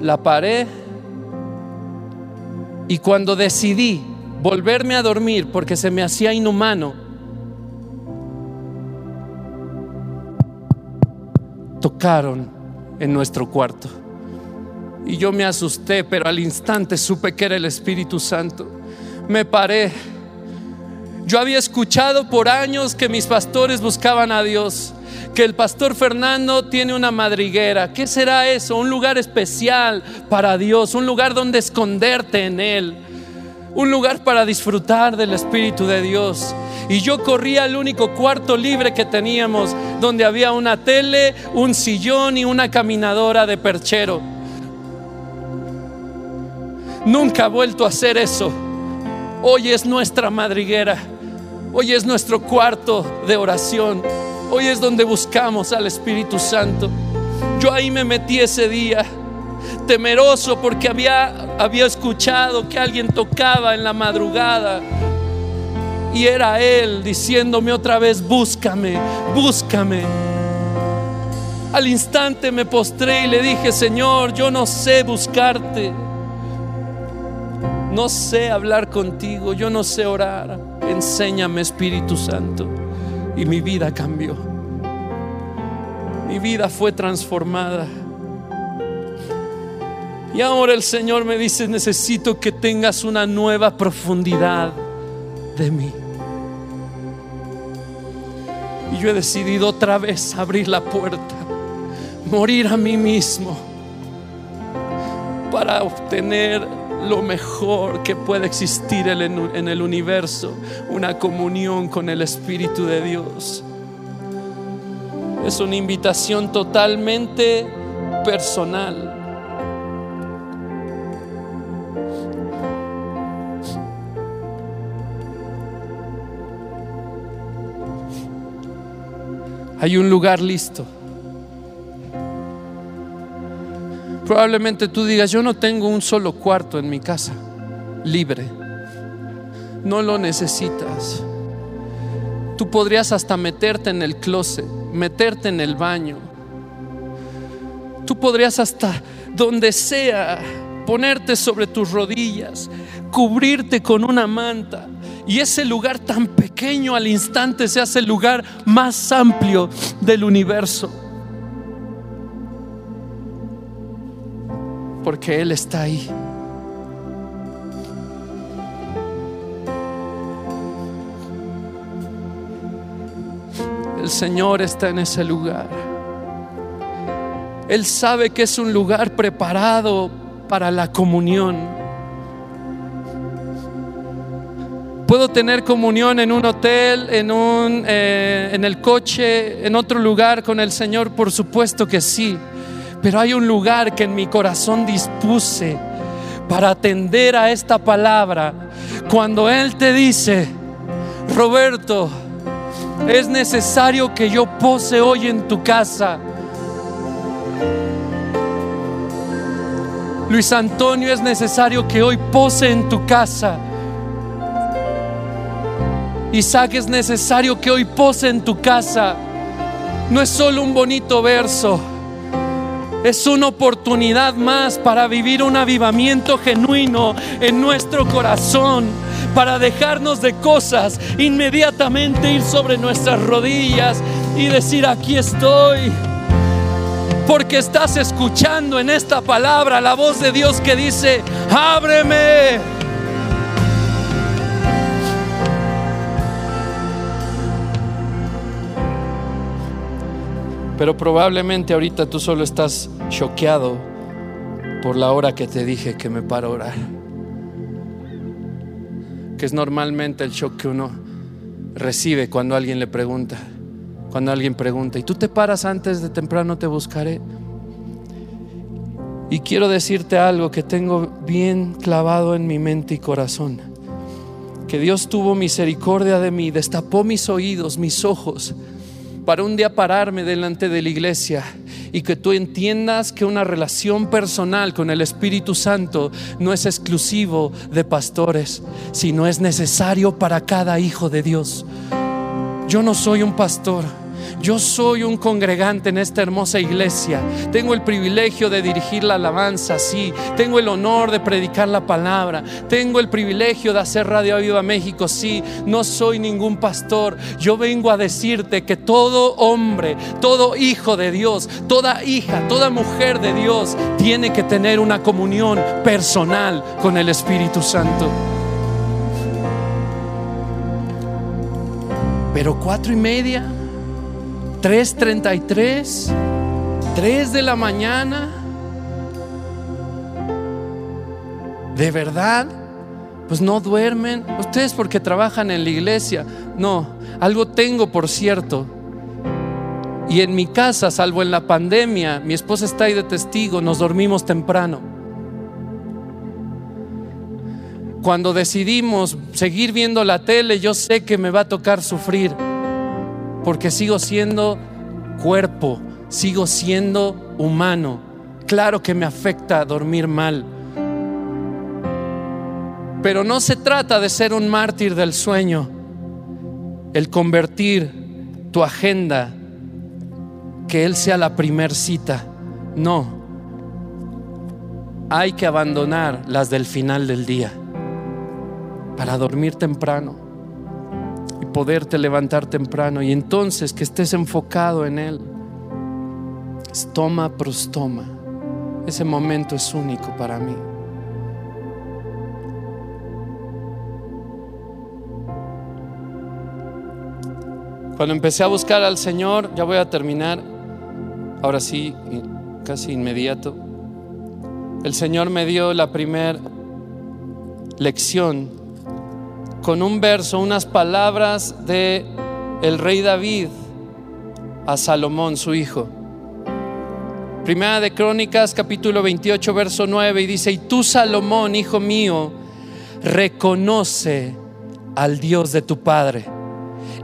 la paré y cuando decidí volverme a dormir porque se me hacía inhumano, tocaron en nuestro cuarto. Y yo me asusté, pero al instante supe que era el Espíritu Santo. Me paré. Yo había escuchado por años que mis pastores buscaban a Dios, que el pastor Fernando tiene una madriguera. ¿Qué será eso? Un lugar especial para Dios, un lugar donde esconderte en Él, un lugar para disfrutar del Espíritu de Dios. Y yo corría al único cuarto libre que teníamos, donde había una tele, un sillón y una caminadora de perchero. Nunca ha vuelto a hacer eso. Hoy es nuestra madriguera. Hoy es nuestro cuarto de oración. Hoy es donde buscamos al Espíritu Santo. Yo ahí me metí ese día, temeroso porque había, había escuchado que alguien tocaba en la madrugada y era Él diciéndome otra vez, búscame, búscame. Al instante me postré y le dije, Señor, yo no sé buscarte. No sé hablar contigo, yo no sé orar. Enséñame, Espíritu Santo. Y mi vida cambió. Mi vida fue transformada. Y ahora el Señor me dice, necesito que tengas una nueva profundidad de mí. Y yo he decidido otra vez abrir la puerta, morir a mí mismo para obtener lo mejor que puede existir en el universo, una comunión con el Espíritu de Dios. Es una invitación totalmente personal. Hay un lugar listo. Probablemente tú digas, yo no tengo un solo cuarto en mi casa libre. No lo necesitas. Tú podrías hasta meterte en el closet, meterte en el baño. Tú podrías hasta donde sea ponerte sobre tus rodillas, cubrirte con una manta y ese lugar tan pequeño al instante se hace el lugar más amplio del universo. Porque Él está ahí. El Señor está en ese lugar. Él sabe que es un lugar preparado para la comunión. ¿Puedo tener comunión en un hotel, en, un, eh, en el coche, en otro lugar con el Señor? Por supuesto que sí. Pero hay un lugar que en mi corazón dispuse para atender a esta palabra. Cuando Él te dice, Roberto, es necesario que yo pose hoy en tu casa. Luis Antonio, es necesario que hoy pose en tu casa. Isaac, es necesario que hoy pose en tu casa. No es solo un bonito verso, es una oportunidad más para vivir un avivamiento genuino en nuestro corazón, para dejarnos de cosas, inmediatamente ir sobre nuestras rodillas y decir, aquí estoy. Porque estás escuchando en esta palabra la voz de Dios que dice, ábreme Pero probablemente ahorita tú solo estás choqueado por la hora que te dije que me paro a orar. Que es normalmente el shock que uno recibe cuando alguien le pregunta. Cuando alguien pregunta, ¿y tú te paras antes de temprano te buscaré? Y quiero decirte algo que tengo bien clavado en mi mente y corazón. Que Dios tuvo misericordia de mí, destapó mis oídos, mis ojos, para un día pararme delante de la iglesia y que tú entiendas que una relación personal con el Espíritu Santo no es exclusivo de pastores, sino es necesario para cada hijo de Dios. Yo no soy un pastor. Yo soy un congregante en esta hermosa iglesia. Tengo el privilegio de dirigir la alabanza, sí. Tengo el honor de predicar la palabra. Tengo el privilegio de hacer Radio Viva México, sí. No soy ningún pastor. Yo vengo a decirte que todo hombre, todo hijo de Dios, toda hija, toda mujer de Dios tiene que tener una comunión personal con el Espíritu Santo. Pero cuatro y media 3.33, 3 de la mañana. ¿De verdad? Pues no duermen. Ustedes porque trabajan en la iglesia. No, algo tengo por cierto. Y en mi casa, salvo en la pandemia, mi esposa está ahí de testigo, nos dormimos temprano. Cuando decidimos seguir viendo la tele, yo sé que me va a tocar sufrir porque sigo siendo cuerpo, sigo siendo humano. Claro que me afecta dormir mal. Pero no se trata de ser un mártir del sueño, el convertir tu agenda, que Él sea la primer cita. No, hay que abandonar las del final del día para dormir temprano poderte levantar temprano y entonces que estés enfocado en Él. Estoma prostoma. Ese momento es único para mí. Cuando empecé a buscar al Señor, ya voy a terminar, ahora sí, casi inmediato, el Señor me dio la primera lección con un verso, unas palabras de el rey David a Salomón, su hijo. Primera de Crónicas, capítulo 28, verso 9, y dice, y tú, Salomón, hijo mío, reconoce al Dios de tu Padre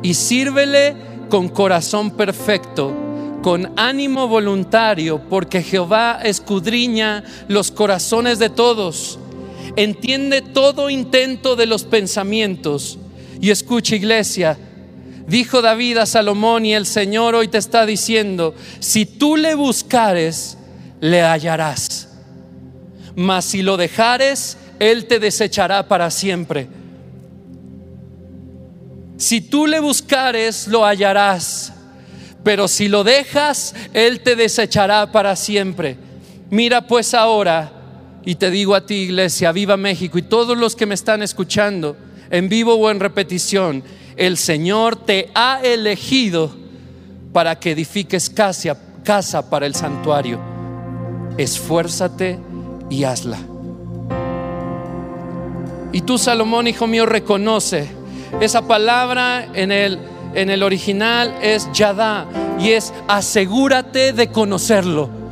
y sírvele con corazón perfecto, con ánimo voluntario, porque Jehová escudriña los corazones de todos entiende todo intento de los pensamientos. Y escucha iglesia, dijo David a Salomón y el Señor hoy te está diciendo, si tú le buscares, le hallarás. Mas si lo dejares, Él te desechará para siempre. Si tú le buscares, lo hallarás. Pero si lo dejas, Él te desechará para siempre. Mira pues ahora y te digo a ti, iglesia, viva México y todos los que me están escuchando, en vivo o en repetición, el Señor te ha elegido para que edifiques casa, para el santuario. Esfuérzate y hazla. Y tú, Salomón, hijo mío, reconoce esa palabra en el, en el original es yadá y es asegúrate de conocerlo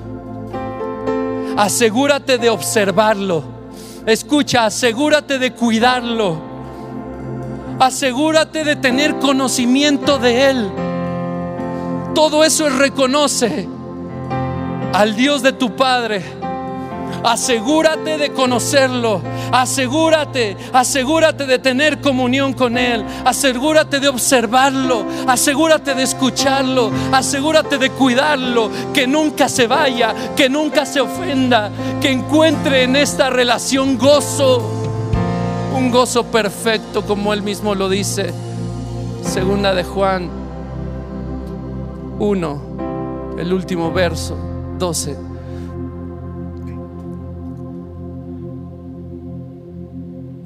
asegúrate de observarlo. Escucha, asegúrate de cuidarlo. Asegúrate de tener conocimiento de Él. Todo eso reconoce al Dios de tu Padre Asegúrate de conocerlo. Asegúrate, asegúrate de tener comunión con Él. Asegúrate de observarlo. Asegúrate de escucharlo. Asegúrate de cuidarlo. Que nunca se vaya, que nunca se ofenda. Que encuentre en esta relación gozo. Un gozo perfecto como Él mismo lo dice. Segunda de Juan 1, el último verso, 12.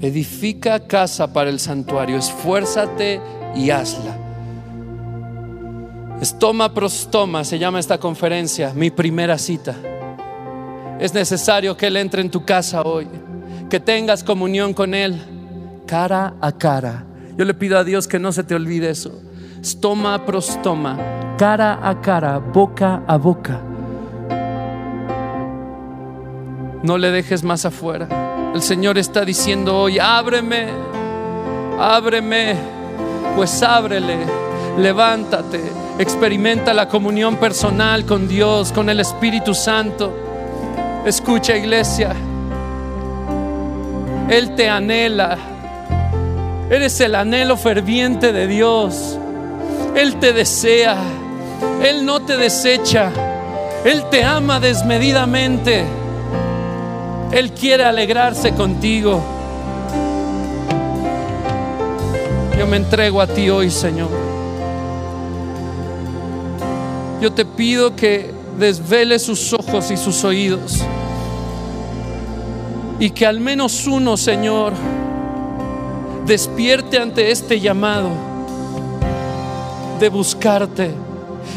Edifica casa para el santuario, esfuérzate y hazla. Estoma prostoma se llama esta conferencia, mi primera cita. Es necesario que Él entre en tu casa hoy, que tengas comunión con Él cara a cara. Yo le pido a Dios que no se te olvide eso. Stoma prostoma, cara a cara, boca a boca. No le dejes más afuera. El Señor está diciendo hoy, ábreme, ábreme, pues ábrele, levántate, experimenta la comunión personal con Dios, con el Espíritu Santo. Escucha iglesia, Él te anhela, eres el anhelo ferviente de Dios, Él te desea, Él no te desecha, Él te ama desmedidamente. Él quiere alegrarse contigo. Yo me entrego a ti hoy, Señor. Yo te pido que desvele sus ojos y sus oídos. Y que al menos uno, Señor, despierte ante este llamado de buscarte.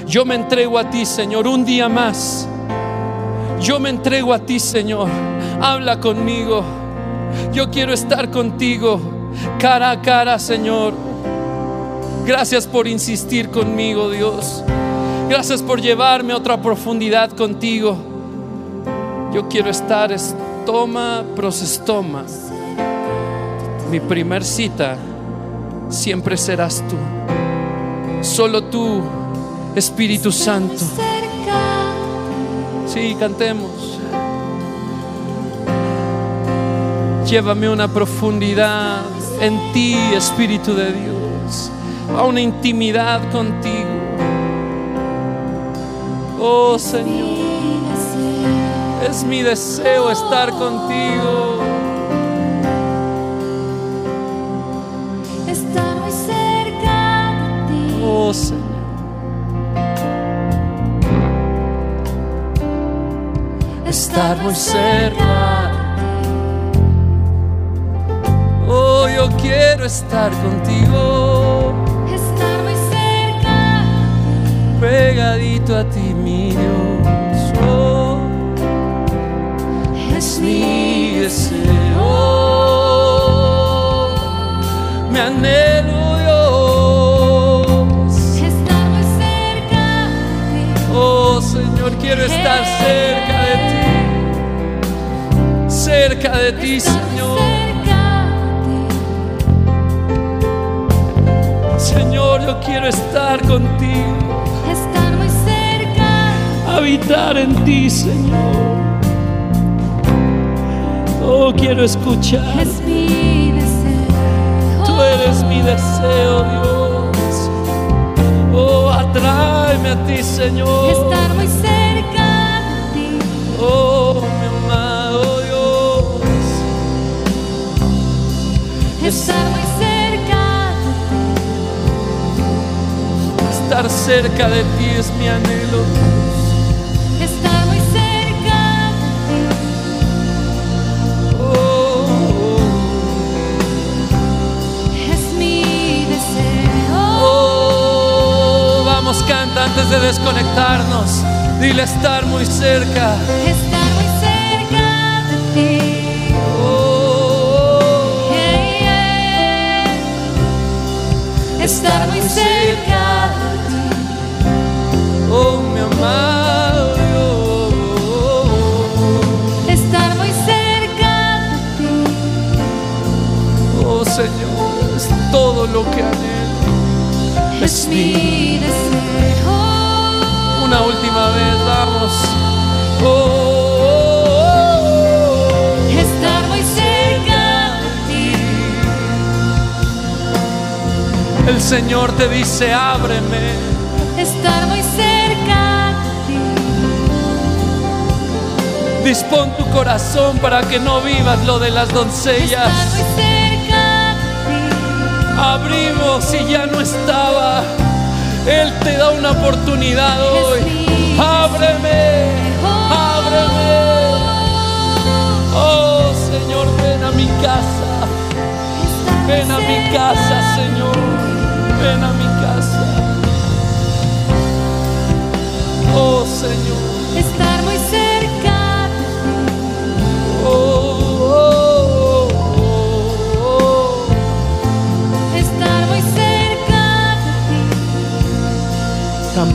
Yo me entrego a ti, Señor, un día más. Yo me entrego a ti, Señor habla conmigo. Yo quiero estar contigo cara a cara, Señor. Gracias por insistir conmigo, Dios. Gracias por llevarme a otra profundidad contigo. Yo quiero estar estoma prosestoma. Mi primer cita siempre serás tú. Solo tú, Espíritu Santo. Sí, cantemos. Llévame a una profundidad en ti, Espíritu de Dios, a una intimidad contigo. Oh Señor, es mi deseo estar contigo. Estar muy cerca de ti. Oh Señor. Estar muy cerca. Yo quiero estar contigo, Estar muy cerca. pegadito a ti, mi Dios. Oh, es mi deseo, mi anhelo, Dios. Estar muy cerca de. Oh, Señor, quiero estar cerca de ti, cerca de ti, Señor. Señor, yo quiero estar contigo, ti. Estar muy cerca. habitar en ti, Señor. Oh, quiero escuchar. Es mi deseo. Tú eres mi deseo, Dios. Oh, atráeme a ti, Señor. Estar muy cerca de ti. Oh, mi amado Dios. Estar muy Estar cerca de ti es mi anhelo. Estar muy cerca de Oh, ti. Es mi deseo. oh, vamos, canta antes de desconectarnos. Dile estar muy cerca. Estar muy cerca de ti. Oh, Yeah, yeah. Estar muy cerca es todo lo que anhelo. Es mi deseo. Una última vez, vamos. Oh, oh, oh, Estar muy cerca de ti. oh. El Señor te dice, ábreme. Dispón tu corazón para que no vivas lo de las doncellas. Abrimos y ya no estaba. Él te da una oportunidad hoy. Ábreme, ábreme. Oh Señor, ven a mi casa. Ven a mi casa, Señor. Ven a mi casa. Oh Señor,